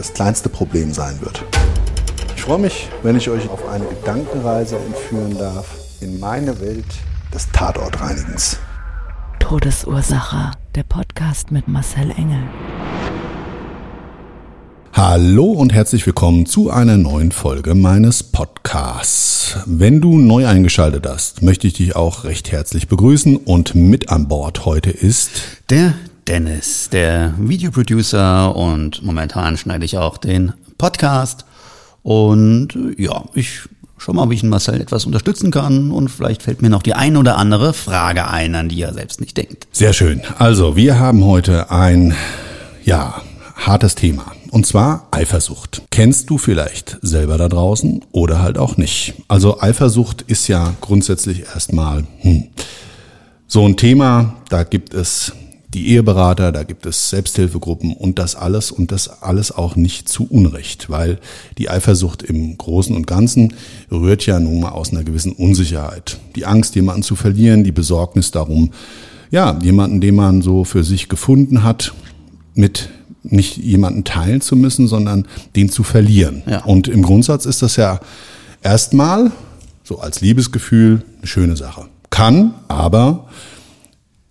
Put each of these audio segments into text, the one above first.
das kleinste Problem sein wird. Ich freue mich, wenn ich euch auf eine Gedankenreise entführen darf in meine Welt des Tatortreinigens. Todesursache. Der Podcast mit Marcel Engel. Hallo und herzlich willkommen zu einer neuen Folge meines Podcasts. Wenn du neu eingeschaltet hast, möchte ich dich auch recht herzlich begrüßen und mit an Bord heute ist Der Dennis, der Videoproducer und momentan schneide ich auch den Podcast. Und ja, ich schau mal, wie ich Marcel etwas unterstützen kann und vielleicht fällt mir noch die ein oder andere Frage ein, an die er selbst nicht denkt. Sehr schön. Also, wir haben heute ein, ja, hartes Thema. Und zwar Eifersucht. Kennst du vielleicht selber da draußen oder halt auch nicht? Also Eifersucht ist ja grundsätzlich erstmal hm, so ein Thema. Da gibt es die Eheberater, da gibt es Selbsthilfegruppen und das alles und das alles auch nicht zu Unrecht, weil die Eifersucht im Großen und Ganzen rührt ja nun mal aus einer gewissen Unsicherheit. Die Angst, jemanden zu verlieren, die Besorgnis darum, ja, jemanden, den man so für sich gefunden hat, mit nicht jemanden teilen zu müssen, sondern den zu verlieren. Ja. Und im Grundsatz ist das ja erstmal so als Liebesgefühl eine schöne Sache. Kann, aber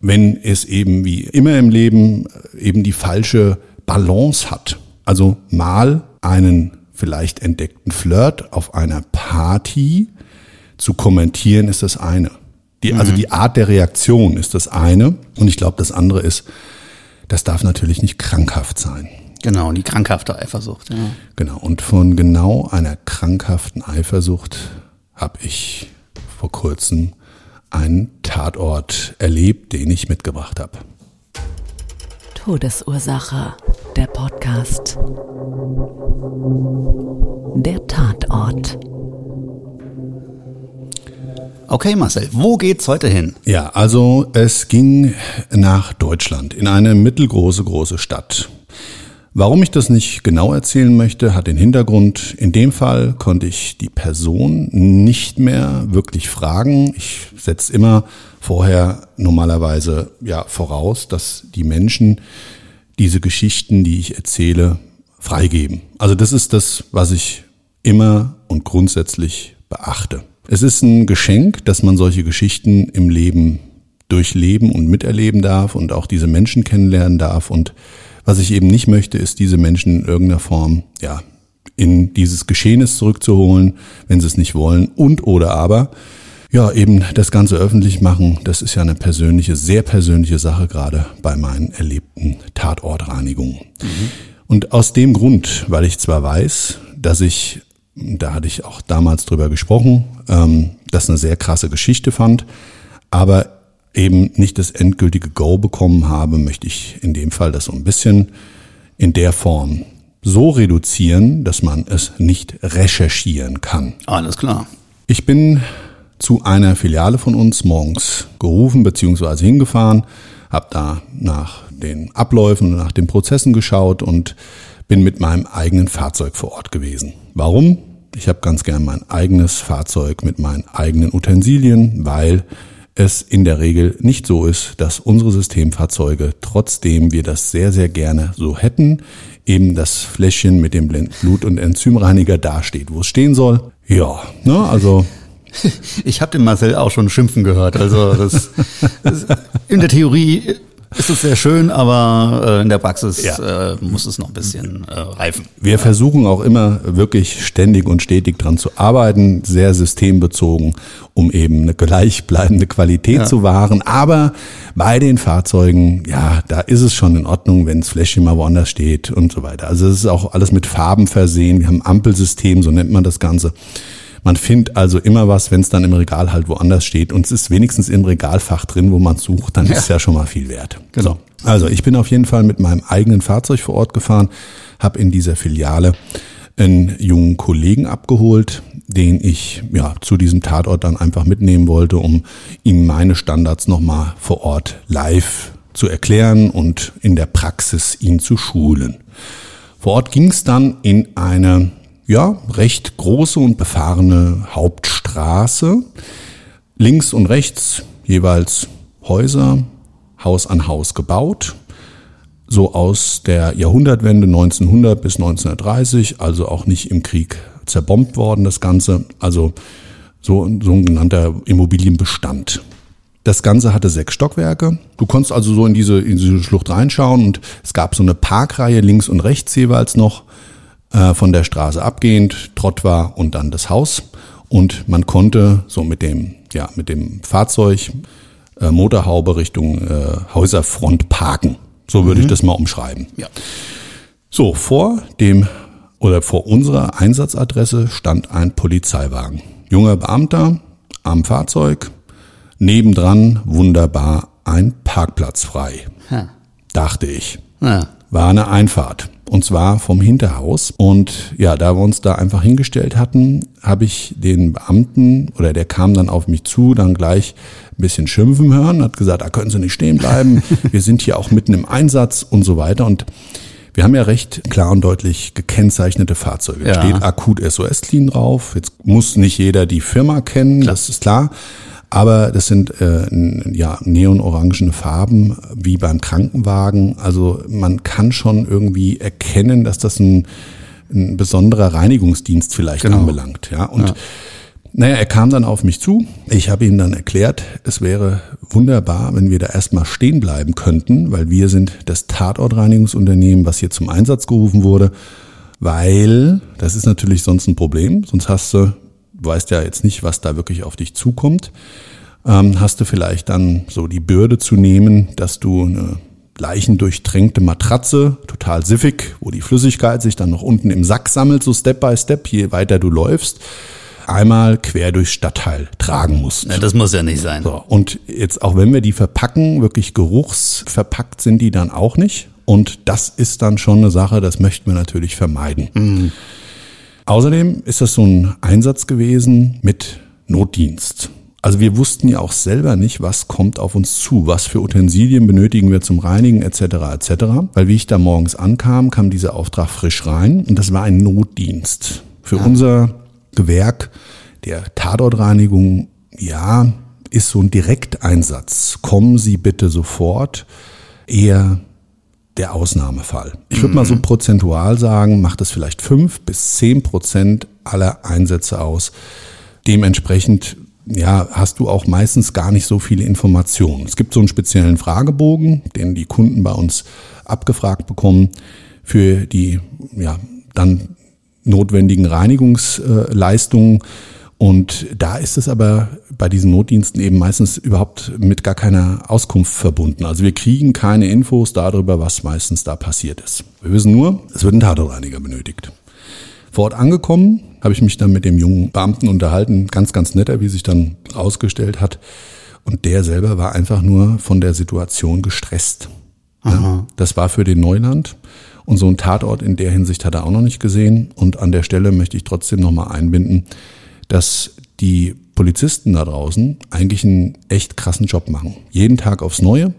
wenn es eben wie immer im Leben eben die falsche Balance hat. Also mal einen vielleicht entdeckten Flirt auf einer Party zu kommentieren ist das eine. Die, also die Art der Reaktion ist das eine. Und ich glaube, das andere ist, das darf natürlich nicht krankhaft sein. Genau, die krankhafte Eifersucht. Ja. Genau. Und von genau einer krankhaften Eifersucht habe ich vor kurzem einen Tatort erlebt, den ich mitgebracht habe. Todesursache. Der Podcast. Der Tatort. Okay, Marcel, wo geht's heute hin? Ja, also es ging nach Deutschland in eine mittelgroße, große Stadt. Warum ich das nicht genau erzählen möchte, hat den Hintergrund. In dem Fall konnte ich die Person nicht mehr wirklich fragen. Ich setze immer vorher normalerweise ja voraus, dass die Menschen diese Geschichten, die ich erzähle, freigeben. Also das ist das, was ich immer und grundsätzlich beachte. Es ist ein Geschenk, dass man solche Geschichten im Leben durchleben und miterleben darf und auch diese Menschen kennenlernen darf. Und was ich eben nicht möchte, ist diese Menschen in irgendeiner Form, ja, in dieses Geschehnis zurückzuholen, wenn sie es nicht wollen. Und oder aber, ja, eben das Ganze öffentlich machen. Das ist ja eine persönliche, sehr persönliche Sache, gerade bei meinen erlebten Tatortreinigungen. Und aus dem Grund, weil ich zwar weiß, dass ich da hatte ich auch damals drüber gesprochen, ähm, das eine sehr krasse Geschichte fand, aber eben nicht das endgültige Go bekommen habe, möchte ich in dem Fall das so ein bisschen in der Form so reduzieren, dass man es nicht recherchieren kann. Alles klar. Ich bin zu einer Filiale von uns morgens gerufen bzw. hingefahren, habe da nach den Abläufen und nach den Prozessen geschaut und bin mit meinem eigenen Fahrzeug vor Ort gewesen. Warum? Ich habe ganz gern mein eigenes Fahrzeug mit meinen eigenen Utensilien, weil es in der Regel nicht so ist, dass unsere Systemfahrzeuge, trotzdem wir das sehr, sehr gerne so hätten, eben das Fläschchen mit dem Blut- und Enzymreiniger dasteht, wo es stehen soll. Ja, ne, also Ich habe den Marcel auch schon schimpfen gehört. Also das, das in der Theorie ist es sehr schön, aber äh, in der Praxis ja. äh, muss es noch ein bisschen äh, reifen. Wir versuchen auch immer wirklich ständig und stetig dran zu arbeiten, sehr systembezogen, um eben eine gleichbleibende Qualität ja. zu wahren. Aber bei den Fahrzeugen, ja, da ist es schon in Ordnung, wenn das Fläschchen mal woanders steht und so weiter. Also es ist auch alles mit Farben versehen. Wir haben ein Ampelsystem, so nennt man das Ganze. Man findet also immer was, wenn es dann im Regal halt woanders steht und es ist wenigstens im Regalfach drin, wo man sucht, dann ja. ist ja schon mal viel wert. Genau. So. Also ich bin auf jeden Fall mit meinem eigenen Fahrzeug vor Ort gefahren, habe in dieser Filiale einen jungen Kollegen abgeholt, den ich ja zu diesem Tatort dann einfach mitnehmen wollte, um ihm meine Standards nochmal vor Ort live zu erklären und in der Praxis ihn zu schulen. Vor Ort ging es dann in eine ja, recht große und befahrene Hauptstraße. Links und rechts jeweils Häuser, Haus an Haus gebaut. So aus der Jahrhundertwende 1900 bis 1930, also auch nicht im Krieg zerbombt worden, das Ganze. Also so, so ein genannter Immobilienbestand. Das Ganze hatte sechs Stockwerke. Du konntest also so in diese, in diese Schlucht reinschauen und es gab so eine Parkreihe links und rechts jeweils noch äh, von der Straße abgehend, Trott war und dann das Haus. Und man konnte so mit dem, ja, mit dem Fahrzeug äh, Motorhaube Richtung äh, Häuserfront parken. So würde mhm. ich das mal umschreiben. Ja. So, vor dem oder vor unserer Einsatzadresse stand ein Polizeiwagen. Junger Beamter am Fahrzeug, nebendran wunderbar ein Parkplatz frei. Ha. Dachte ich. Ja. War eine Einfahrt. Und zwar vom Hinterhaus. Und ja, da wir uns da einfach hingestellt hatten, habe ich den Beamten oder der kam dann auf mich zu, dann gleich ein bisschen schimpfen hören, hat gesagt, da können Sie nicht stehen bleiben. Wir sind hier auch mitten im Einsatz und so weiter. Und wir haben ja recht klar und deutlich gekennzeichnete Fahrzeuge. Ja. Steht akut SOS Clean drauf. Jetzt muss nicht jeder die Firma kennen, klar. das ist klar. Aber das sind äh, ja neonorangene Farben wie beim Krankenwagen. Also man kann schon irgendwie erkennen, dass das ein, ein besonderer Reinigungsdienst vielleicht genau. anbelangt. Ja und ja. Naja, er kam dann auf mich zu. Ich habe ihm dann erklärt, es wäre wunderbar, wenn wir da erstmal stehen bleiben könnten, weil wir sind das Tatortreinigungsunternehmen, was hier zum Einsatz gerufen wurde, weil das ist natürlich sonst ein Problem. Sonst hast du weißt ja jetzt nicht, was da wirklich auf dich zukommt, ähm, hast du vielleicht dann so die Bürde zu nehmen, dass du eine leichendurchtränkte Matratze, total siffig, wo die Flüssigkeit sich dann noch unten im Sack sammelt, so Step by Step, je weiter du läufst, einmal quer durchs Stadtteil tragen musst. Ja, das muss ja nicht sein. So, und jetzt auch wenn wir die verpacken, wirklich geruchsverpackt sind die dann auch nicht. Und das ist dann schon eine Sache, das möchten wir natürlich vermeiden. Mhm. Außerdem ist das so ein Einsatz gewesen mit Notdienst. Also wir wussten ja auch selber nicht, was kommt auf uns zu, was für Utensilien benötigen wir zum Reinigen etc. etc. Weil wie ich da morgens ankam, kam dieser Auftrag frisch rein und das war ein Notdienst. Für ja. unser Gewerk der Tatortreinigung, ja, ist so ein Direkteinsatz. Kommen Sie bitte sofort. Eher der Ausnahmefall. Ich würde mal so mhm. prozentual sagen, macht es vielleicht fünf bis zehn Prozent aller Einsätze aus. Dementsprechend ja, hast du auch meistens gar nicht so viele Informationen. Es gibt so einen speziellen Fragebogen, den die Kunden bei uns abgefragt bekommen für die ja, dann notwendigen Reinigungsleistungen. Und da ist es aber bei diesen Notdiensten eben meistens überhaupt mit gar keiner Auskunft verbunden. Also wir kriegen keine Infos darüber, was meistens da passiert ist. Wir wissen nur, es wird ein Tatortreiniger benötigt. Vor Ort angekommen, habe ich mich dann mit dem jungen Beamten unterhalten, ganz, ganz netter, wie sich dann rausgestellt hat. Und der selber war einfach nur von der Situation gestresst. Ja, das war für den Neuland. Und so ein Tatort in der Hinsicht hat er auch noch nicht gesehen. Und an der Stelle möchte ich trotzdem nochmal einbinden, dass die Polizisten da draußen eigentlich einen echt krassen Job machen. Jeden Tag aufs Neue.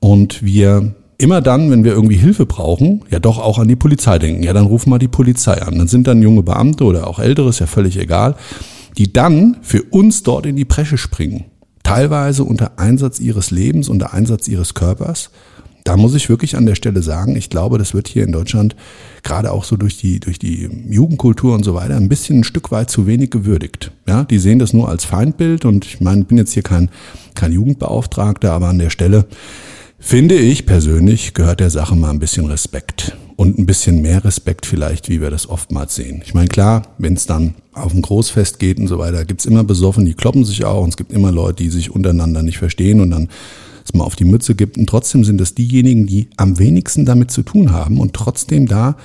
Und wir immer dann, wenn wir irgendwie Hilfe brauchen, ja doch auch an die Polizei denken. Ja, dann rufen wir die Polizei an. Dann sind dann junge Beamte oder auch Ältere, ist ja völlig egal, die dann für uns dort in die Bresche springen. Teilweise unter Einsatz ihres Lebens, unter Einsatz ihres Körpers da muss ich wirklich an der Stelle sagen, ich glaube, das wird hier in Deutschland gerade auch so durch die, durch die Jugendkultur und so weiter ein bisschen ein Stück weit zu wenig gewürdigt. Ja, die sehen das nur als Feindbild und ich meine, bin jetzt hier kein, kein Jugendbeauftragter, aber an der Stelle finde ich persönlich, gehört der Sache mal ein bisschen Respekt. Und ein bisschen mehr Respekt vielleicht, wie wir das oftmals sehen. Ich meine, klar, wenn es dann auf ein Großfest geht und so weiter, gibt's immer besoffen, die kloppen sich auch und es gibt immer Leute, die sich untereinander nicht verstehen und dann es mal auf die Mütze gibt. Und trotzdem sind es diejenigen, die am wenigsten damit zu tun haben und trotzdem da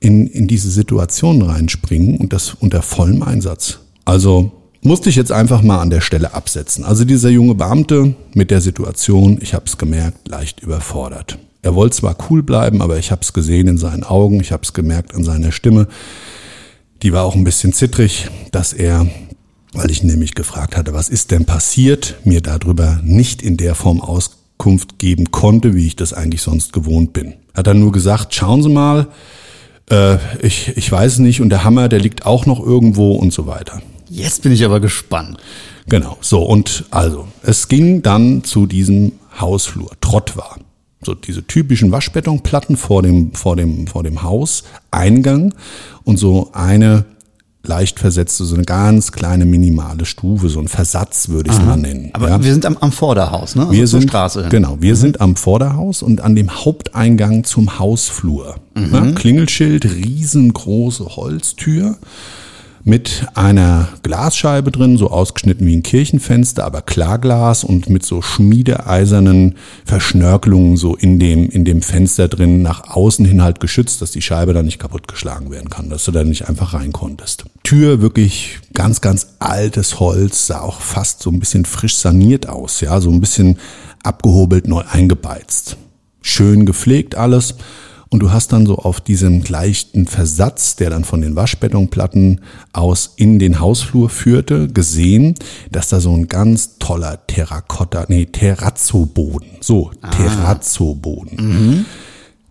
in, in diese Situation reinspringen und das unter vollem Einsatz. Also musste ich jetzt einfach mal an der Stelle absetzen. Also dieser junge Beamte mit der Situation, ich habe es gemerkt, leicht überfordert. Er wollte zwar cool bleiben, aber ich habe es gesehen in seinen Augen, ich habe es gemerkt an seiner Stimme. Die war auch ein bisschen zittrig, dass er, weil ich nämlich gefragt hatte, was ist denn passiert, mir darüber nicht in der Form Auskunft geben konnte, wie ich das eigentlich sonst gewohnt bin. Er hat dann nur gesagt, schauen Sie mal, äh, ich, ich weiß nicht und der Hammer, der liegt auch noch irgendwo und so weiter. Jetzt bin ich aber gespannt. Genau, so und also, es ging dann zu diesem Hausflur. Trott war. So diese typischen Waschbetonplatten vor dem, vor dem, vor dem Hauseingang und so eine leicht versetzte, so eine ganz kleine minimale Stufe, so ein Versatz würde ich es mal nennen. Aber ja. wir sind am, am Vorderhaus, ne? Also wir sind, Straße. hin. Genau, wir sind am Vorderhaus und an dem Haupteingang zum Hausflur. Ja, Klingelschild, riesengroße Holztür mit einer Glasscheibe drin, so ausgeschnitten wie ein Kirchenfenster, aber Klarglas und mit so schmiedeeisernen Verschnörkelungen so in dem, in dem Fenster drin, nach außen hin halt geschützt, dass die Scheibe dann nicht kaputtgeschlagen werden kann, dass du da nicht einfach rein konntest. Tür wirklich ganz, ganz altes Holz, sah auch fast so ein bisschen frisch saniert aus, ja, so ein bisschen abgehobelt, neu eingebeizt. Schön gepflegt alles. Und du hast dann so auf diesem leichten Versatz, der dann von den Waschbetonplatten aus in den Hausflur führte, gesehen, dass da so ein ganz toller Terrakotta, nee, Terrazzo-Boden, so, Terrazzo-Boden.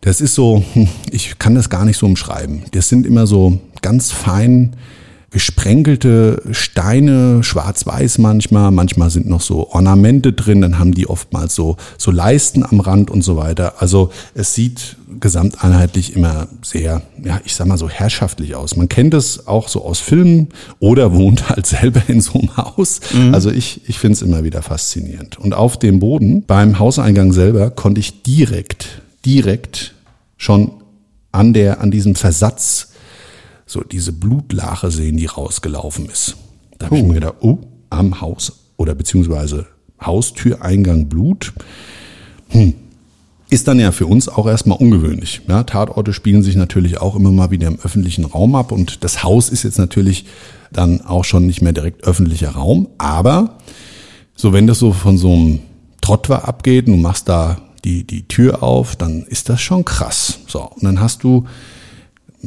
Das ist so, hm, ich kann das gar nicht so umschreiben. Das sind immer so ganz fein gesprenkelte Steine, schwarz-weiß manchmal, manchmal sind noch so Ornamente drin, dann haben die oftmals so, so Leisten am Rand und so weiter. Also es sieht gesamteinheitlich immer sehr, ja, ich sag mal so herrschaftlich aus. Man kennt es auch so aus Filmen oder wohnt halt selber in so einem Haus. Also ich, ich finde es immer wieder faszinierend. Und auf dem Boden beim Hauseingang selber konnte ich direkt, direkt schon an der, an diesem Versatz so diese Blutlache sehen, die rausgelaufen ist. Da habe ich mir gedacht, oh, am Haus oder beziehungsweise Haustüreingang Blut. Hm. Ist dann ja für uns auch erstmal ungewöhnlich. Ja, Tatorte spielen sich natürlich auch immer mal wieder im öffentlichen Raum ab und das Haus ist jetzt natürlich dann auch schon nicht mehr direkt öffentlicher Raum, aber so wenn das so von so einem Trottwer abgeht und du machst da die, die Tür auf, dann ist das schon krass. So, und dann hast du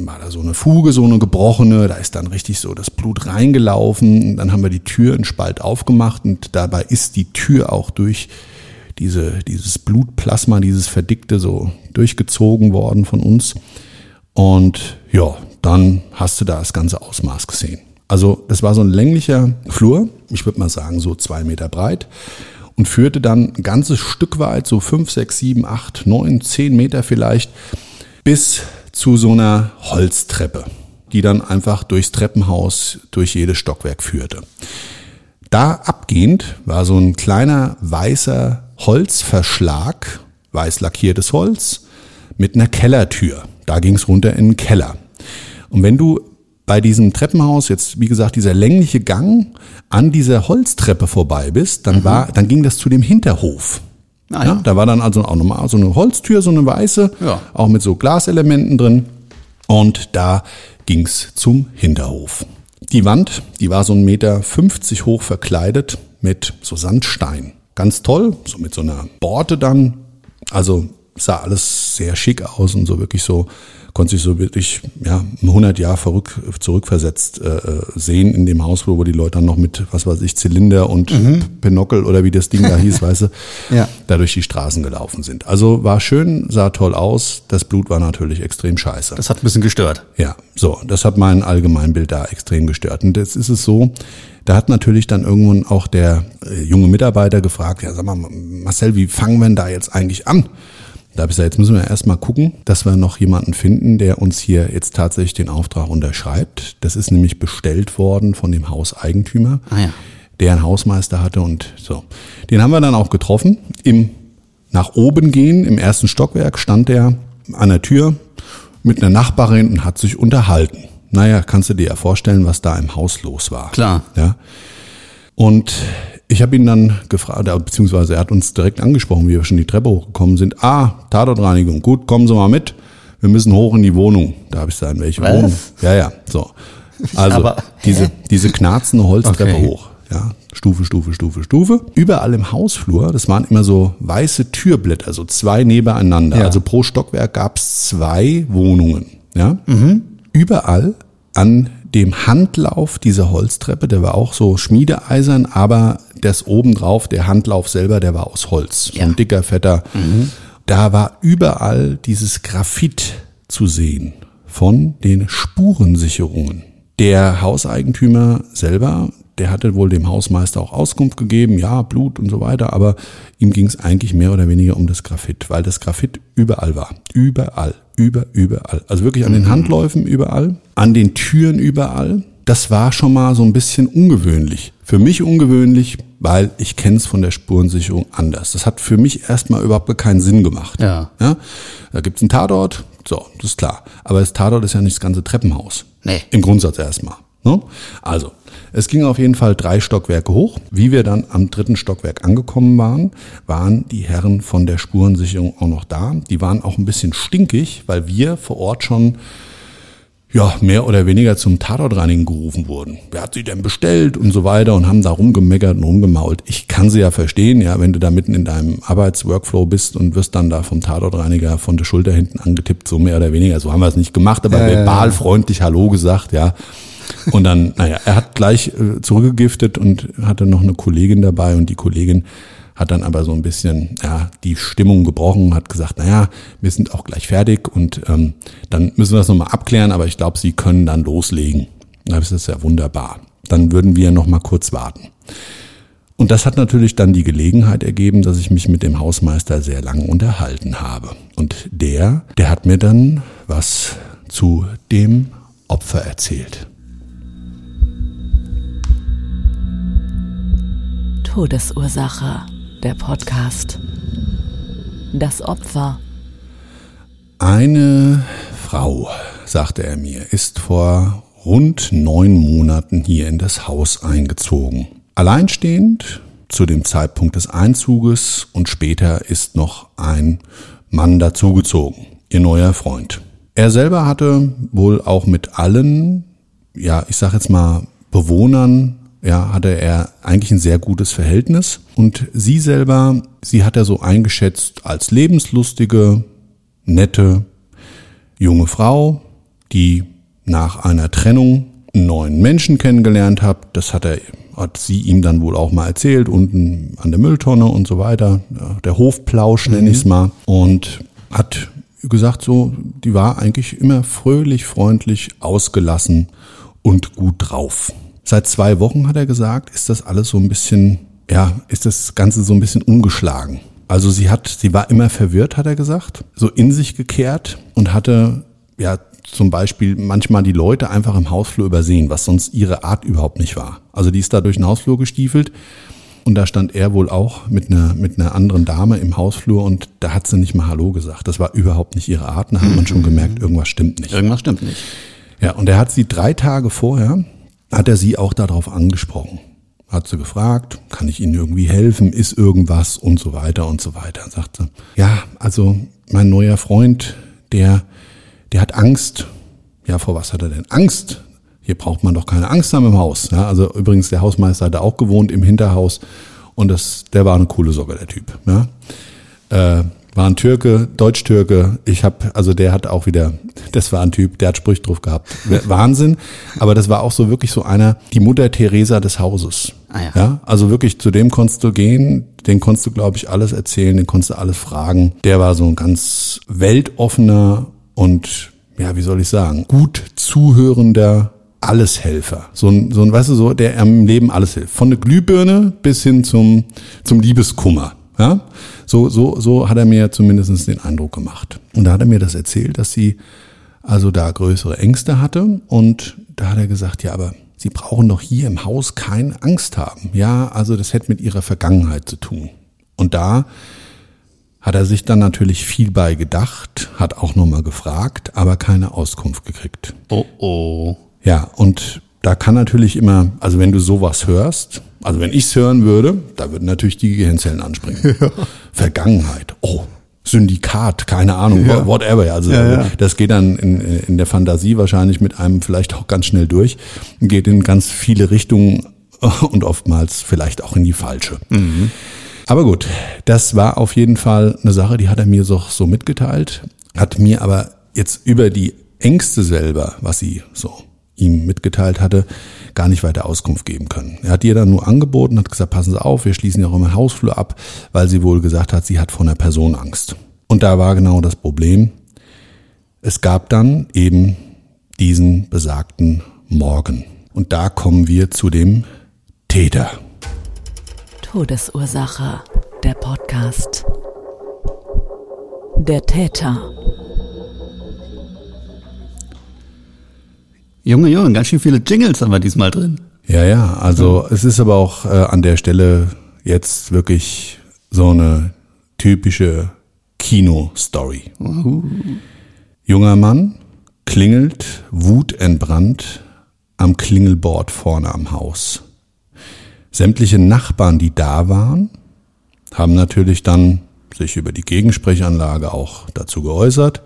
war da so eine Fuge, so eine gebrochene, da ist dann richtig so das Blut reingelaufen. Dann haben wir die Tür in Spalt aufgemacht und dabei ist die Tür auch durch diese, dieses Blutplasma, dieses Verdickte so durchgezogen worden von uns. Und ja, dann hast du da das ganze Ausmaß gesehen. Also es war so ein länglicher Flur, ich würde mal sagen so zwei Meter breit und führte dann ein ganzes Stück weit, so fünf, sechs, sieben, acht, neun, zehn Meter vielleicht, bis zu so einer Holztreppe, die dann einfach durchs Treppenhaus, durch jedes Stockwerk führte. Da abgehend war so ein kleiner weißer Holzverschlag, weiß lackiertes Holz, mit einer Kellertür. Da ging es runter in den Keller. Und wenn du bei diesem Treppenhaus jetzt, wie gesagt, dieser längliche Gang an dieser Holztreppe vorbei bist, dann war, dann ging das zu dem Hinterhof. Ah, ja. ja. da war dann also auch nochmal so eine Holztür, so eine weiße, Ja. auch mit so Glaselementen drin. Und da ging's zum Hinterhof. Die Wand, die war so ein Meter 50 hoch verkleidet mit so Sandstein. Ganz toll, so mit so einer Borte dann. Also sah alles sehr schick aus und so wirklich so, konnte sich so wirklich, ja, 100 Jahre verrück, zurückversetzt äh, äh, sehen in dem Haus, wo die Leute dann noch mit, was weiß ich, Zylinder und Pinockel oder wie das Ding da hieß, weißt du, Ja. da durch die Straßen gelaufen sind. Also war schön, sah toll aus. Das Blut war natürlich extrem scheiße. Das hat ein bisschen gestört. Ja, so, das hat mein Allgemeinbild da extrem gestört. Und jetzt ist es so, da hat natürlich dann irgendwann auch der äh, junge Mitarbeiter gefragt, ja, sag mal, Marcel, wie fangen wir denn da jetzt eigentlich an? Da habe ich gesagt, jetzt müssen wir erstmal gucken, dass wir noch jemanden finden, der uns hier jetzt tatsächlich den Auftrag unterschreibt. Das ist nämlich bestellt worden von dem Hauseigentümer, Ah ja. der einen Hausmeister hatte und so. Den haben wir dann auch getroffen im nach oben gehen. Im ersten Stockwerk stand er an der Tür mit einer Nachbarin und hat sich unterhalten. Naja, kannst du dir ja vorstellen, was da im Haus los war. Klar. Ja. Und ich habe ihn dann gefragt, äh, beziehungsweise er hat uns direkt angesprochen, wie wir schon die Treppe hochgekommen sind. Ah, Tatortreinigung, gut, kommen Sie mal mit. Wir müssen hoch in die Wohnung. Da habe ich gesagt, in welche Was? Wohnung? Ja, ja, so. Also Aber- diese, diese knarzende Holztreppe Okay. hoch. Ja, Stufe, Stufe, Stufe, Stufe. Überall im Hausflur, das waren immer so weiße Türblätter, so zwei nebeneinander. Ja. Also pro Stockwerk gab es zwei Wohnungen. Ja? Überall an dem Handlauf dieser Holztreppe, der war auch so schmiedeeisern, aber das obendrauf, der Handlauf selber, der war aus Holz. So ein Ja. dicker, fetter. Da war überall dieses Graphit zu sehen von den Spurensicherungen. Der Hauseigentümer selber, der hatte wohl dem Hausmeister auch Auskunft gegeben, ja, Blut und so weiter, aber ihm ging es eigentlich mehr oder weniger um das Graphit, weil das Graphit überall war. Überall, über, überall. Also wirklich an den Handläufen überall, an den Türen überall. Das war schon mal so ein bisschen ungewöhnlich. Für mich ungewöhnlich, weil ich kenne es von der Spurensicherung anders. Das hat für mich erstmal überhaupt keinen Sinn gemacht. Ja. Ja, da gibt's einen Tatort, so, das ist klar. Aber das Tatort ist ja nicht das ganze Treppenhaus. Nee. Im Grundsatz erstmal. Ne? Also, es ging auf jeden Fall drei Stockwerke hoch. Wie wir dann am dritten Stockwerk angekommen waren, waren die Herren von der Spurensicherung auch noch da. Die waren auch ein bisschen stinkig, weil wir vor Ort schon ja, mehr oder weniger zum Tatortreinigen gerufen wurden. Wer hat sie denn bestellt und so weiter und haben da rumgemeckert und rumgemault. Ich kann sie ja verstehen, ja, wenn du da mitten in deinem Arbeitsworkflow bist und wirst dann da vom Tatortreiniger von der Schulter hinten angetippt, so mehr oder weniger. So haben wir es nicht gemacht, aber verbal freundlich Hallo gesagt, ja. Und dann, naja, er hat gleich äh, zurückgegiftet und hatte noch eine Kollegin dabei und die Kollegin hat dann aber so ein bisschen ja, die Stimmung gebrochen, hat gesagt, naja, wir sind auch gleich fertig und ähm, dann müssen wir das nochmal abklären, aber ich glaube, Sie können dann loslegen. Das ist ja wunderbar. Dann würden wir noch mal kurz warten. Und das hat natürlich dann die Gelegenheit ergeben, dass ich mich mit dem Hausmeister sehr lang unterhalten habe. Und der, der hat mir dann was zu dem Opfer erzählt. Todesursache, der Podcast. Das Opfer. Eine Frau, sagte er mir, ist vor rund neun Monaten hier in das Haus eingezogen. Alleinstehend zu dem Zeitpunkt des Einzuges und später ist noch ein Mann dazugezogen, ihr neuer Freund. Er selber hatte wohl auch mit allen, ja, ich sag jetzt mal Bewohnern, ja, hatte er eigentlich ein sehr gutes Verhältnis. Und sie selber, sie hat er so eingeschätzt als lebenslustige, nette, junge Frau, die nach einer Trennung einen neuen Menschen kennengelernt hat. Das hat er, hat sie ihm dann wohl auch mal erzählt, unten an der Mülltonne und so weiter. Der Hofplausch nenne ich es mal. Und hat gesagt, so, die war eigentlich immer fröhlich, freundlich, ausgelassen und gut drauf. Seit zwei Wochen, hat er gesagt, ist das alles so ein bisschen, ja, ist das Ganze so ein bisschen umgeschlagen. Also sie hat, sie war immer verwirrt, hat er gesagt, so in sich gekehrt und hatte, ja, zum Beispiel manchmal die Leute einfach im Hausflur übersehen, was sonst ihre Art überhaupt nicht war. Also die ist da durch den Hausflur gestiefelt und da stand er wohl auch mit einer, mit einer anderen Dame im Hausflur und da hat sie nicht mal Hallo gesagt. Das war überhaupt nicht ihre Art. Da hat man schon gemerkt, irgendwas stimmt nicht. Irgendwas stimmt nicht. Ja, und er hat sie drei Tage vorher, hat er sie auch darauf angesprochen. Hat sie gefragt, kann ich Ihnen irgendwie helfen, ist irgendwas und so weiter und so weiter. Und sagte, ja, also mein neuer Freund, der, der hat Angst. Ja, vor was hat er denn Angst? Hier braucht man doch keine Angst haben im Haus. Ja, also übrigens, der Hausmeister hat da auch gewohnt im Hinterhaus und das, der war eine coole Socke, der Typ. Ja. Äh, war ein Türke, Deutsch-Türke. Ich habe, also der hat auch wieder, das war ein Typ, der hat Sprüche drauf gehabt. Wahnsinn. Aber das war auch so wirklich so einer, die Mutter Teresa des Hauses. Ah ja. ja. Also wirklich zu dem konntest du gehen, den konntest du, glaube ich, alles erzählen, den konntest du alles fragen. Der war so ein ganz weltoffener und, ja, wie soll ich sagen, gut zuhörender Alleshelfer. So ein, so ein, weißt du, so, der im Leben alles hilft. Von der Glühbirne bis hin zum, zum Liebeskummer. Ja, so, so, so hat er mir zumindest den Eindruck gemacht. Und da hat er mir das erzählt, dass sie also da größere Ängste hatte. Und da hat er gesagt, ja, aber Sie brauchen doch hier im Haus keine Angst haben. Ja, also das hätte mit Ihrer Vergangenheit zu tun. Und da hat er sich dann natürlich viel bei gedacht, hat auch nochmal gefragt, aber keine Auskunft gekriegt. Oh oh. Ja, und da kann natürlich immer, also wenn du sowas hörst, also wenn ich's hören würde, da würden natürlich die Gehirnzellen anspringen. Vergangenheit, oh, Syndikat, keine Ahnung, Ja. whatever. Also Ja, ja. das geht dann in, in der Fantasie wahrscheinlich mit einem vielleicht auch ganz schnell durch, geht in ganz viele Richtungen und oftmals vielleicht auch in die falsche. Aber gut, das war auf jeden Fall eine Sache, die hat er mir so, so mitgeteilt, hat mir aber jetzt über die Ängste selber, was sie so ihm mitgeteilt hatte, gar nicht weiter Auskunft geben können. Er hat ihr dann nur angeboten, hat gesagt, passen Sie auf, wir schließen ja auch immer Hausflur ab, weil sie wohl gesagt hat, sie hat vor einer Person Angst. Und da war genau das Problem. Es gab dann eben diesen besagten Morgen. Und da kommen wir zu dem Täter. Todesursache, der Podcast. Der Täter. Junge, Junge, ganz schön viele Jingles haben wir diesmal drin. Ja, ja, also es ist aber auch äh, an der Stelle jetzt wirklich so eine typische Kino-Story. Junger Mann klingelt wutentbrannt am Klingelbord vorne am Haus. Sämtliche Nachbarn, die da waren, haben natürlich dann sich über die Gegensprechanlage auch dazu geäußert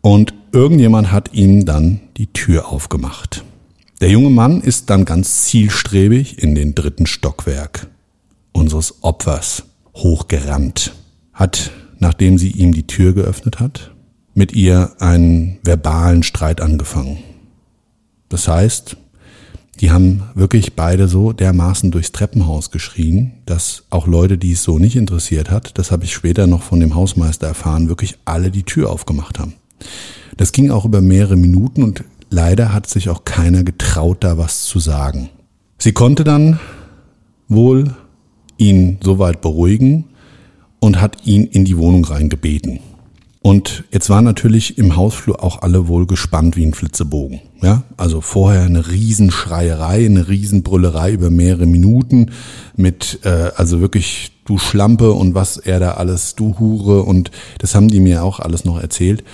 und irgendjemand hat ihm dann die Tür aufgemacht. Der junge Mann ist dann ganz zielstrebig in den dritten Stockwerk unseres Opfers hochgerannt, hat, nachdem sie ihm die Tür geöffnet hat, mit ihr einen verbalen Streit angefangen. Das heißt, die haben wirklich beide so dermaßen durchs Treppenhaus geschrien, dass auch Leute, die es so nicht interessiert hat, das habe ich später noch von dem Hausmeister erfahren, wirklich alle die Tür aufgemacht haben. Das ging auch über mehrere Minuten und leider hat sich auch keiner getraut, da was zu sagen. Sie konnte dann wohl ihn soweit beruhigen und hat ihn in die Wohnung reingebeten. Und jetzt waren natürlich im Hausflur auch alle wohl gespannt wie ein Flitzebogen. Ja, also vorher eine Riesenschreierei, eine Riesenbrüllerei über mehrere Minuten mit, äh, also wirklich du Schlampe und was er da alles, du Hure und das haben die mir auch alles noch erzählt.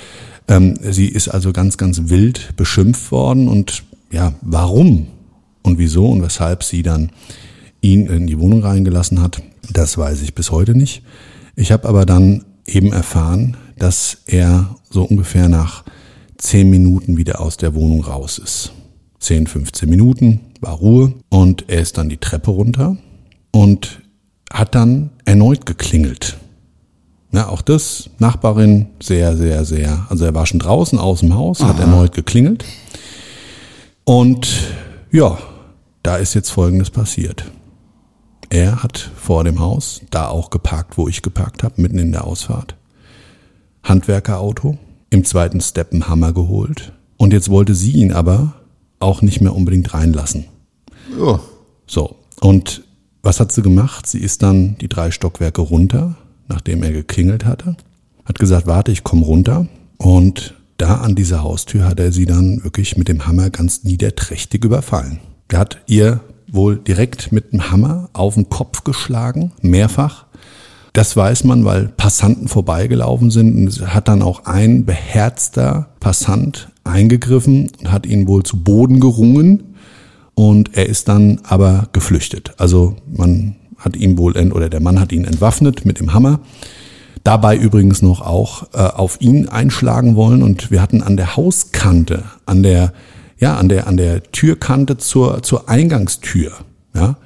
Ähm, sie ist also ganz, ganz wild beschimpft worden und ja, warum und wieso und weshalb sie dann ihn in die Wohnung reingelassen hat, das weiß ich bis heute nicht. Ich habe aber dann eben erfahren, dass er so ungefähr nach 10 Minuten wieder aus der Wohnung raus ist. 10, 15 Minuten war Ruhe und er ist dann die Treppe runter und hat dann erneut geklingelt. Ja, auch das, Nachbarin, sehr, sehr, sehr. Also er war schon draußen aus dem Haus, hat erneut geklingelt. Und ja, da ist jetzt Folgendes passiert. Er hat vor dem Haus, da auch geparkt, wo ich geparkt habe, mitten in der Ausfahrt, Handwerkerauto, im zweiten Step einen Hammer geholt. Und jetzt wollte sie ihn aber auch nicht mehr unbedingt reinlassen. Ja. So, und was hat sie gemacht? Sie ist dann die drei Stockwerke runter, nachdem er geklingelt hatte, hat gesagt, warte, ich komme runter. Und da an dieser Haustür hat er sie dann wirklich mit dem Hammer ganz niederträchtig überfallen. Er hat ihr wohl direkt mit dem Hammer auf den Kopf geschlagen, mehrfach. Das weiß man, weil Passanten vorbeigelaufen sind und es hat dann auch ein beherzter Passant eingegriffen und hat ihn wohl zu Boden gerungen und er ist dann aber geflüchtet. Also man hat ihn wohl ent oder der Mann hat ihn entwaffnet mit dem Hammer. Dabei übrigens noch auch äh, auf ihn einschlagen wollen und wir hatten an der Hauskante, an der ja an der an der Türkante zur zur Eingangstür, ja,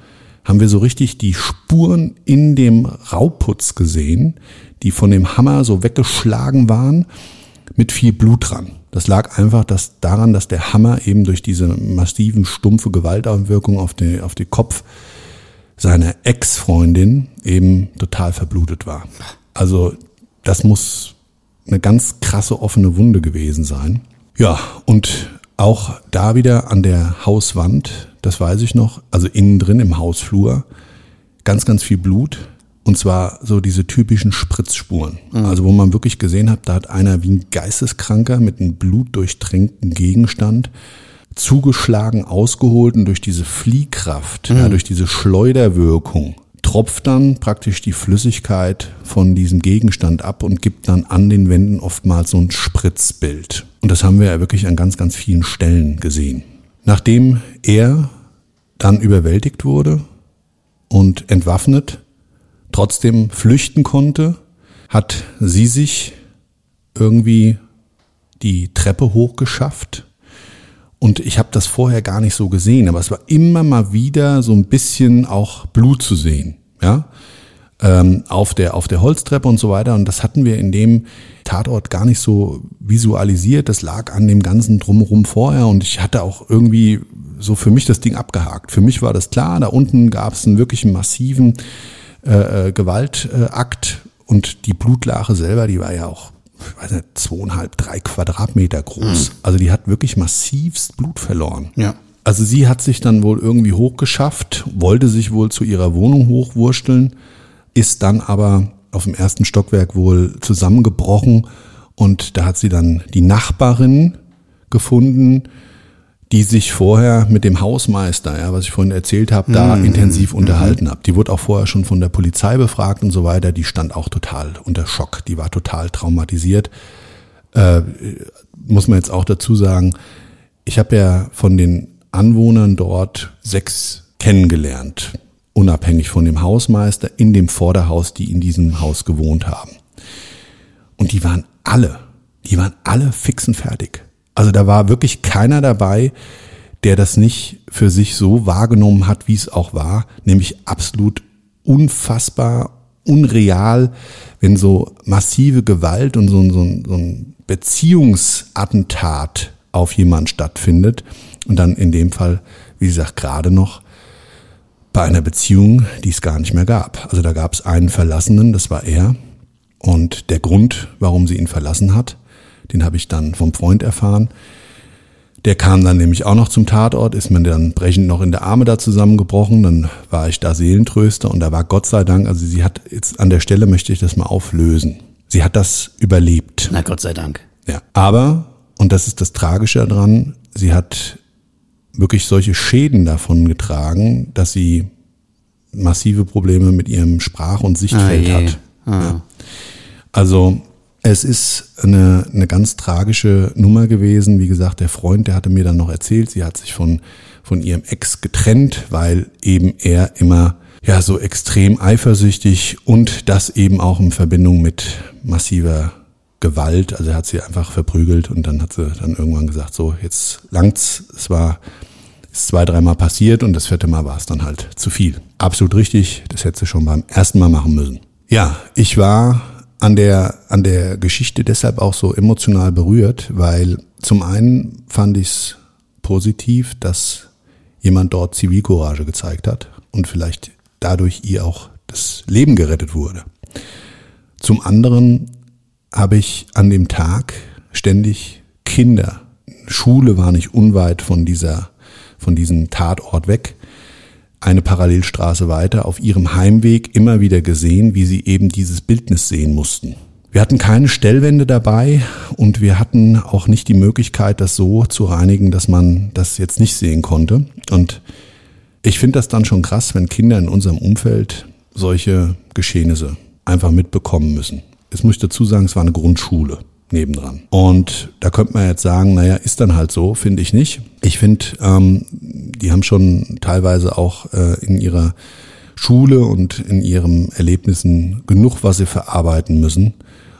haben wir so richtig die Spuren in dem Rauputz gesehen, die von dem Hammer so weggeschlagen waren mit viel Blut dran. Das lag einfach das daran, dass der Hammer eben durch diese massiven, stumpfe Gewaltauswirkung auf den, auf den Kopf seiner Ex-Freundin eben total verblutet war. Also das muss eine ganz krasse offene Wunde gewesen sein. Ja, und auch da wieder an der Hauswand, das weiß ich noch, also innen drin im Hausflur, ganz, ganz viel Blut. Und zwar so diese typischen Spritzspuren. Also wo man wirklich gesehen hat, da hat einer wie ein Geisteskranker mit einem blutdurchtränkten Gegenstand zugeschlagen, ausgeholt und durch diese Fliehkraft, ja, durch diese Schleuderwirkung tropft dann praktisch die Flüssigkeit von diesem Gegenstand ab und gibt dann an den Wänden oftmals so ein Spritzbild. Und das haben wir ja wirklich an ganz, ganz vielen Stellen gesehen. Nachdem er dann überwältigt wurde und entwaffnet, trotzdem flüchten konnte, hat sie sich irgendwie die Treppe hochgeschafft. Und ich habe das vorher gar nicht so gesehen, aber es war immer mal wieder so ein bisschen auch Blut zu sehen, ja, ähm, auf der auf der Holztreppe und so weiter. Und das hatten wir in dem Tatort gar nicht so visualisiert. Das lag an dem ganzen drumherum vorher und ich hatte auch irgendwie so für mich das Ding abgehakt. Für mich war das klar. Da unten gab es einen wirklich massiven äh, äh, Gewaltakt und die Blutlache selber, die war ja auch weiß nicht, zweieinhalb, drei Quadratmeter groß. Mhm. Also die hat wirklich massivst Blut verloren. Ja. Also sie hat sich dann wohl irgendwie hochgeschafft, wollte sich wohl zu ihrer Wohnung hochwursteln, ist dann aber auf dem ersten Stockwerk wohl zusammengebrochen und da hat sie dann die Nachbarin gefunden, die sich vorher mit dem Hausmeister, ja, was ich vorhin erzählt habe, da mhm. intensiv unterhalten mhm. habe. Die wurde auch vorher schon von der Polizei befragt und so weiter. Die stand auch total unter Schock. Die war total traumatisiert. Äh, muss man jetzt auch dazu sagen, ich habe ja von den Anwohnern dort sechs kennengelernt, unabhängig von dem Hausmeister in dem Vorderhaus, die in diesem Haus gewohnt haben. Und die waren alle, die waren alle fix und fertig. Also da war wirklich keiner dabei, der das nicht für sich so wahrgenommen hat, wie es auch war, nämlich absolut unfassbar, unreal, wenn so massive Gewalt und so, so, so ein Beziehungsattentat auf jemanden stattfindet und dann in dem Fall, wie gesagt, gerade noch bei einer Beziehung, die es gar nicht mehr gab. Also da gab es einen Verlassenen, das war er. Und der Grund, warum sie ihn verlassen hat, den habe ich dann vom Freund erfahren. Der kam dann nämlich auch noch zum Tatort, ist mir dann brechend noch in der Arme da zusammengebrochen. Dann war ich da Seelentröster und da war Gott sei Dank, also sie hat jetzt an der Stelle möchte ich das mal auflösen. Sie hat das überlebt. Na Gott sei Dank. Ja, aber, und das ist das Tragische daran, sie hat wirklich solche Schäden davon getragen, dass sie massive Probleme mit ihrem Sprach- und Sichtfeld ah, hat. Ah. Ja. Also es ist eine, eine ganz tragische Nummer gewesen. Wie gesagt, der Freund, der hatte mir dann noch erzählt, sie hat sich von, von ihrem Ex getrennt, weil eben er immer ja so extrem eifersüchtig und das eben auch in Verbindung mit massiver Gewalt. Also er hat sie einfach verprügelt und dann hat sie dann irgendwann gesagt, so jetzt langt's. Es war ist zwei, dreimal passiert und das vierte Mal war es dann halt zu viel. Absolut richtig, das hätte sie schon beim ersten Mal machen müssen. Ja, ich war an der, an der Geschichte deshalb auch so emotional berührt, weil zum einen fand ich es positiv, dass jemand dort Zivilcourage gezeigt hat und vielleicht dadurch ihr auch das Leben gerettet wurde. Zum anderen habe ich an dem Tag ständig Kinder, Schule war nicht unweit von dieser, von diesem Tatort weg, eine Parallelstraße weiter auf ihrem Heimweg immer wieder gesehen, wie sie eben dieses Bildnis sehen mussten. Wir hatten keine Stellwände dabei und wir hatten auch nicht die Möglichkeit, das so zu reinigen, dass man das jetzt nicht sehen konnte. Und ich finde das dann schon krass, wenn Kinder in unserem Umfeld solche Geschehnisse einfach mitbekommen müssen. Jetzt muss ich dazu sagen, es war eine Grundschule nebendran. Und da könnte man jetzt sagen, naja, ist dann halt so, finde ich nicht. Ich finde, ähm, die haben schon teilweise auch äh, in ihrer Schule und in ihren Erlebnissen genug, was sie verarbeiten müssen.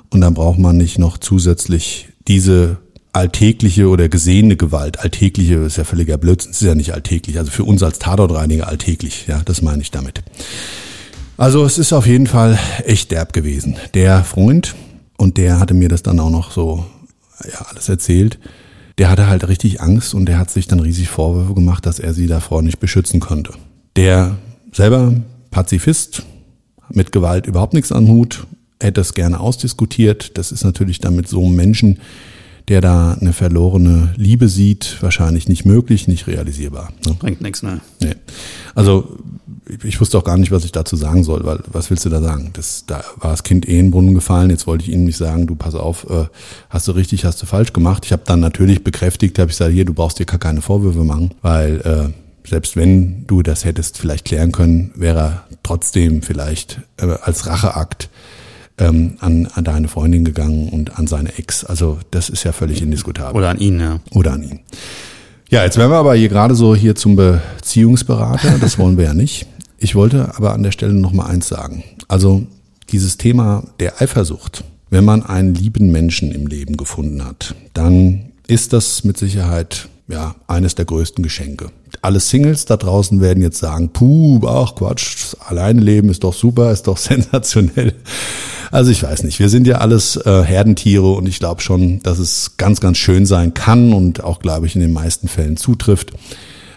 Und dann braucht man nicht noch zusätzlich diese alltägliche oder gesehene Gewalt. Alltägliche ist ja völliger Blödsinn, ist ja nicht alltäglich. Also für uns als Tatortreiniger alltäglich, ja, das meine ich damit. Also es ist auf jeden Fall echt derb gewesen. Der Freund, und der hatte mir das dann auch noch so, ja, alles erzählt. Der hatte halt richtig Angst und der hat sich dann riesig Vorwürfe gemacht, dass er sie davor nicht beschützen konnte. Der selber Pazifist, mit Gewalt überhaupt nichts am Hut, hätte es gerne ausdiskutiert. Das ist natürlich dann mit so einem Menschen, der da eine verlorene Liebe sieht, wahrscheinlich nicht möglich, nicht realisierbar. Ne? Bringt nichts, ne? Nee. Also ich wusste auch gar nicht, was ich dazu sagen soll, weil was willst du da sagen? Das, da war das Kind eh in den Brunnen gefallen, jetzt wollte ich Ihnen nicht sagen, du pass auf, äh, hast du richtig, hast du falsch gemacht. Ich habe dann natürlich bekräftigt, habe ich gesagt, hier, du brauchst dir gar keine Vorwürfe machen, weil äh, selbst wenn du das hättest vielleicht klären können, wäre er trotzdem vielleicht äh, als Racheakt ähm, an, an deine Freundin gegangen und an seine Ex. Also das ist ja völlig indiskutabel. Oder an ihn, ja. Oder an ihn. Ja, jetzt wären wir aber hier gerade so hier zum Beziehungsberater. Das wollen wir ja nicht. Ich wollte aber an der Stelle noch mal eins sagen. Also dieses Thema der Eifersucht. Wenn man einen lieben Menschen im Leben gefunden hat, dann ist das mit Sicherheit ja eines der größten Geschenke. Alle Singles da draußen werden jetzt sagen, puh, ach Quatsch, alleine leben ist doch super, ist doch sensationell. Also ich weiß nicht, wir sind ja alles äh, Herdentiere und ich glaube schon, dass es ganz, ganz schön sein kann und auch, glaube ich, in den meisten Fällen zutrifft,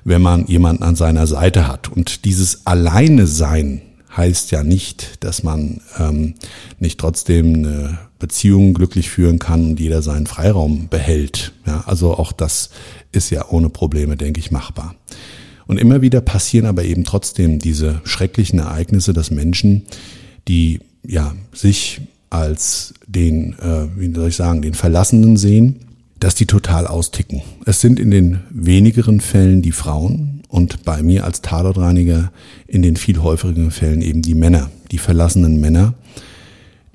wenn man jemanden an seiner Seite hat. Und dieses Alleine sein heißt ja nicht, dass man ähm, nicht trotzdem eine Beziehung glücklich führen kann und jeder seinen Freiraum behält. Ja, also auch das ist ja ohne Probleme, denke ich, machbar. Und immer wieder passieren aber eben trotzdem diese schrecklichen Ereignisse, dass Menschen, die ja sich als den, äh, wie soll ich sagen, den Verlassenen sehen, dass die total austicken. Es sind in den wenigeren Fällen die Frauen und bei mir als Tatortreiniger in den viel häufigeren Fällen eben die Männer, die verlassenen Männer,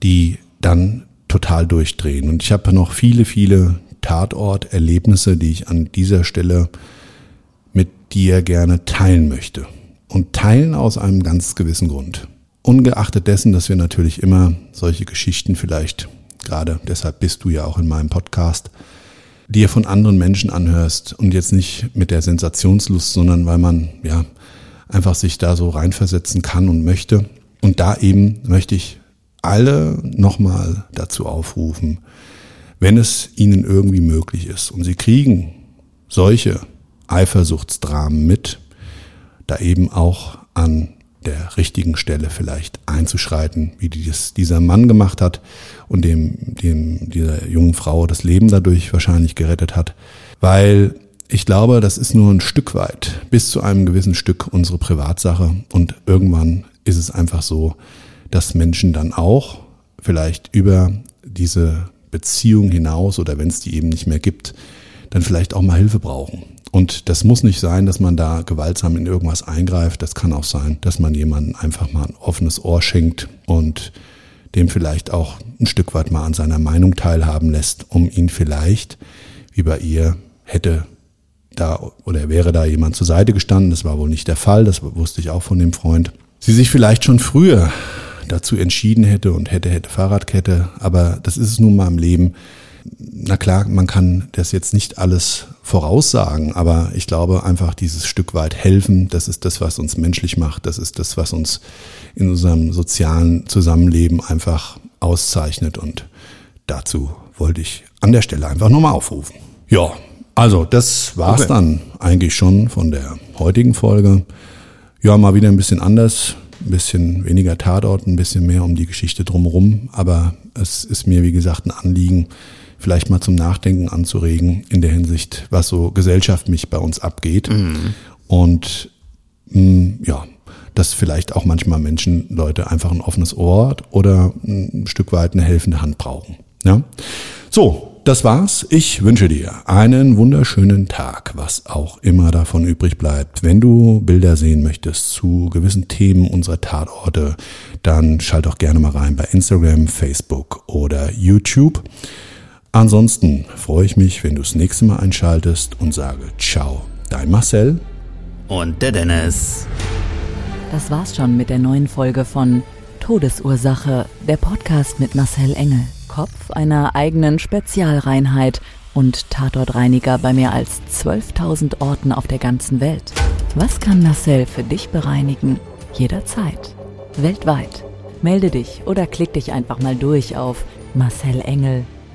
die dann total durchdrehen. Und ich habe noch viele, viele Tatorterlebnisse, die ich an dieser Stelle mit dir gerne teilen möchte. Und teilen aus einem ganz gewissen Grund. Ungeachtet dessen, dass wir natürlich immer solche Geschichten vielleicht, gerade deshalb bist du ja auch in meinem Podcast, dir von anderen Menschen anhörst und jetzt nicht mit der Sensationslust, sondern weil man ja einfach sich da so reinversetzen kann und möchte. Und da eben möchte ich alle nochmal dazu aufrufen, wenn es ihnen irgendwie möglich ist und sie kriegen solche Eifersuchtsdramen mit, da eben auch an der richtigen Stelle vielleicht einzuschreiten, wie dies dieser Mann gemacht hat und dem, dem dieser jungen Frau das Leben dadurch wahrscheinlich gerettet hat, weil ich glaube, das ist nur ein Stück weit, bis zu einem gewissen Stück unsere Privatsache und irgendwann ist es einfach so, dass Menschen dann auch vielleicht über diese Beziehung hinaus oder wenn es die eben nicht mehr gibt, dann vielleicht auch mal Hilfe brauchen. Und das muss nicht sein, dass man da gewaltsam in irgendwas eingreift. Das kann auch sein, dass man jemandem einfach mal ein offenes Ohr schenkt und dem vielleicht auch ein Stück weit mal an seiner Meinung teilhaben lässt, um ihn vielleicht, wie bei ihr, hätte da oder wäre da jemand zur Seite gestanden. Das war wohl nicht der Fall, das wusste ich auch von dem Freund. Sie sich vielleicht schon früher dazu entschieden hätte und hätte, hätte Fahrradkette, aber das ist es nun mal im Leben na klar, man kann das jetzt nicht alles voraussagen, aber ich glaube einfach dieses Stück weit helfen, das ist das, was uns menschlich macht, das ist das, was uns in unserem sozialen Zusammenleben einfach auszeichnet und dazu wollte ich an der Stelle einfach nochmal aufrufen. Ja, also das war's okay. dann eigentlich schon von der heutigen Folge. Ja, mal wieder ein bisschen anders, ein bisschen weniger Tatort, ein bisschen mehr um die Geschichte drumherum, aber es ist mir, wie gesagt, ein Anliegen, vielleicht mal zum Nachdenken anzuregen in der Hinsicht, was so gesellschaftlich bei uns abgeht. Mhm. Und mh, mm, ja, dass vielleicht auch manchmal Menschen, Leute einfach ein offenes Ohr oder ein Stück weit eine helfende Hand brauchen. Ja? So, das war's. Ich wünsche dir einen wunderschönen Tag, was auch immer davon übrig bleibt. Wenn du Bilder sehen möchtest zu gewissen Themen unserer Tatorte, dann schalt doch gerne mal rein bei Instagram, Facebook oder YouTube. Ansonsten freue ich mich, wenn du das nächste Mal einschaltest und sage Ciao, dein Marcel und der Dennis. Das war's schon mit der neuen Folge von Todesursache, der Podcast mit Marcel Engel, Kopf einer eigenen Spezialreinheit und Tatortreiniger bei mehr als 12.000 Orten auf der ganzen Welt. Was kann Marcel für dich bereinigen? Jederzeit. Weltweit. Melde dich oder klick dich einfach mal durch auf marcelengel.com